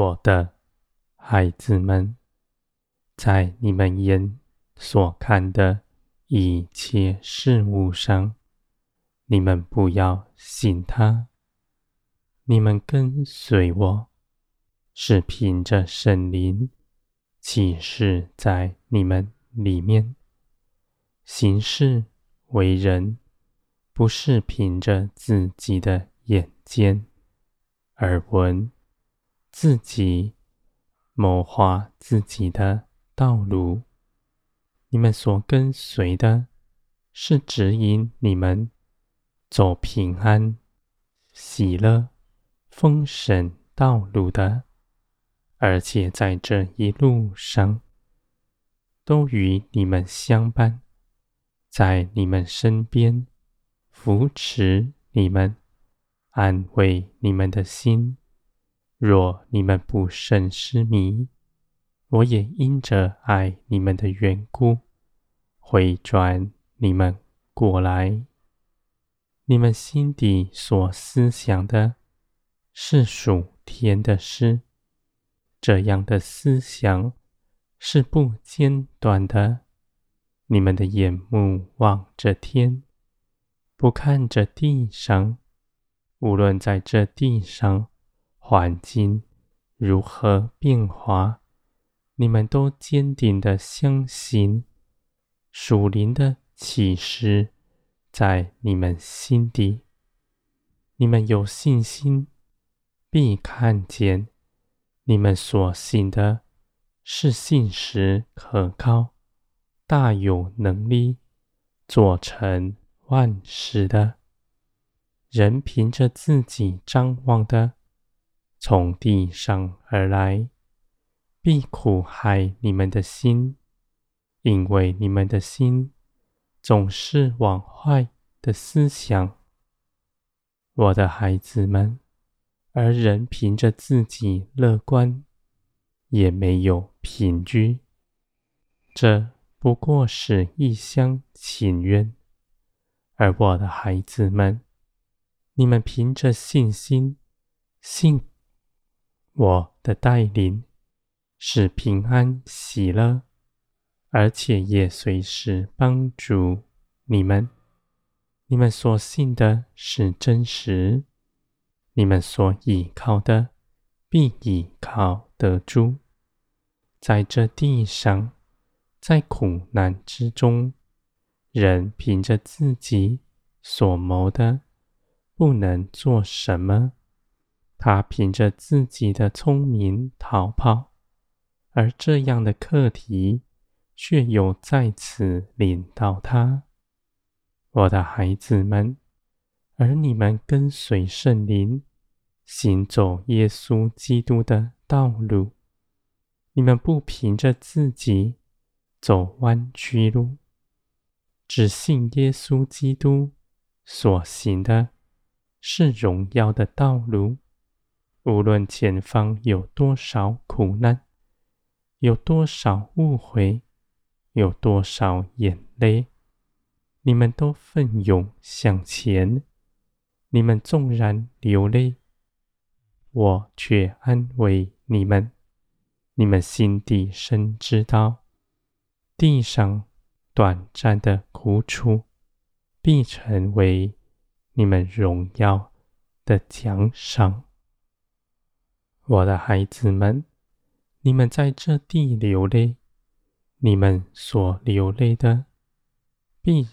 我的孩子们，在你们眼所看的一切事物上，你们不要信他。你们跟随我，是凭着圣灵启示在你们里面，行事为人，不是凭着自己的眼见。耳闻，自己谋划自己的道路。你们所跟随的，是指引你们走平安、喜乐、丰盛道路的，而且在这一路上，都与你们相伴，在你们身边扶持你们。安慰你们的心，若你们不甚失迷，我也因着爱你们的缘故，回转你们过来。你们心底所思想的，是属天的事，这样的思想是不间断的。你们的眼目望着天，不看着地上。无论在这地上环境如何变化，你们都坚定的相信属灵的启示在你们心底。你们有信心，必看见你们所信的是信实可靠、大有能力做成万事的。人凭着自己张望的，从地上而来，必苦害你们的心，因为你们的心总是往坏的思想。我的孩子们，而人凭着自己乐观，也没有品居，这不过是一厢情愿。而我的孩子们，你们凭着信心，信我的带领，是平安喜乐，而且也随时帮助你们。你们所信的是真实，你们所倚靠的必倚靠得住。在这地上，在苦难之中，人凭着自己所谋的。不能做什么，他凭着自己的聪明逃跑，而这样的课题却又再次领到他。我的孩子们，而你们跟随圣灵，行走耶稣基督的道路，你们不凭着自己走弯曲路，只信耶稣基督所行的。是荣耀的道路，无论前方有多少苦难，有多少误会，有多少眼泪，你们都奋勇向前。你们纵然流泪，我却安慰你们。你们心底深知道，地上短暂的苦楚，必成为。你们荣耀的奖赏，我的孩子们，你们在这地流泪，你们所流泪的，必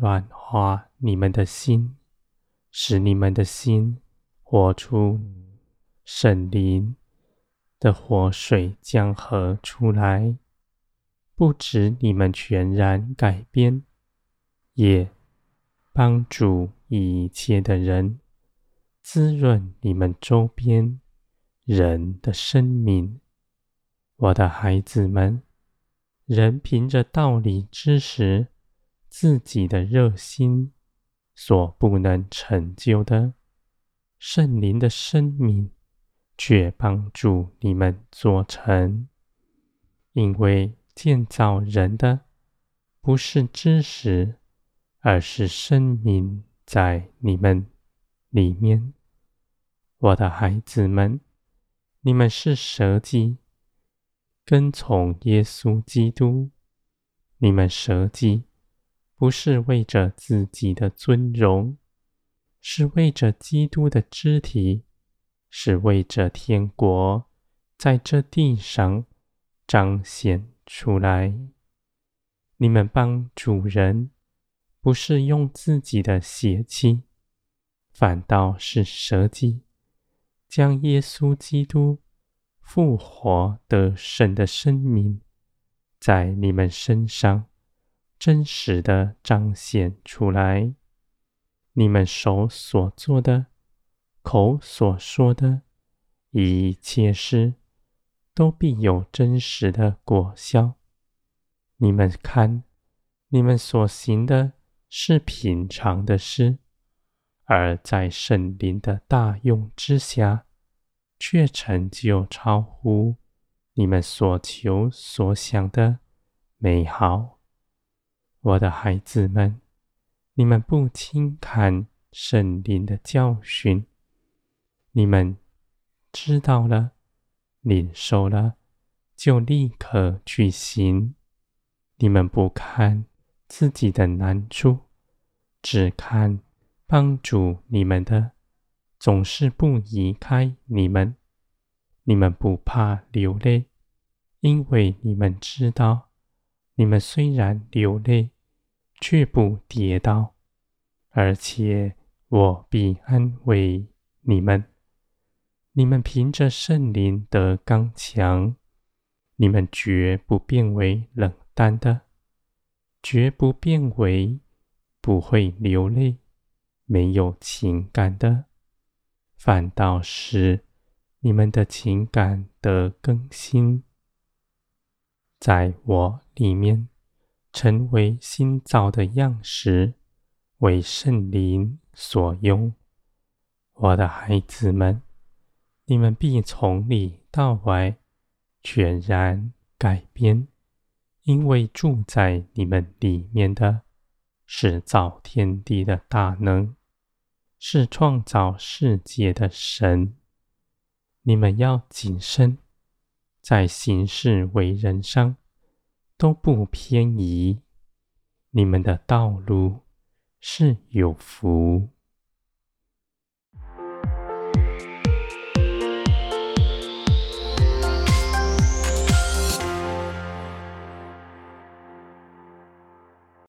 软化你们的心，使你们的心活出圣灵的活水江河出来，不止你们全然改变，也帮助。一切的人，滋润你们周边人的生命，我的孩子们，人凭着道理知识，自己的热心所不能成就的，圣灵的生命却帮助你们做成，因为建造人的不是知识，而是生命。在你们里面，我的孩子们，你们是舍己，跟从耶稣基督。你们舍己，不是为着自己的尊荣，是为着基督的肢体，是为着天国在这地上彰显出来。你们帮主人，不是用自己的血气，反倒是舍己。将耶稣基督复活得胜的生命，在你们身上真实的彰显出来。你们手所做的、口所说的一切事，都必有真实的果效。你们看，你们所行的是平常的事。而在圣灵的大用之下，却成就超乎你们所求所想的美好。我的孩子们，你们不轻看圣灵的教训，你们知道了、领受了，就立刻去行。你们不看自己的难处，只看。帮助你们的，总是不移开你们。你们不怕流泪，因为你们知道，你们虽然流泪，却不跌倒，而且我必安慰你们。你们凭着圣灵的刚强，你们绝不变为冷淡的，绝不变为不会流泪。没有情感的，反倒是你们的情感的更新，在我里面成为新造的样式，为圣灵所用。我的孩子们，你们必从里到外全然改变，因为住在你们里面的。是造天地的大能，是创造世界的神。你们要谨慎，在行事为人上都不偏移。你们的道路是有福。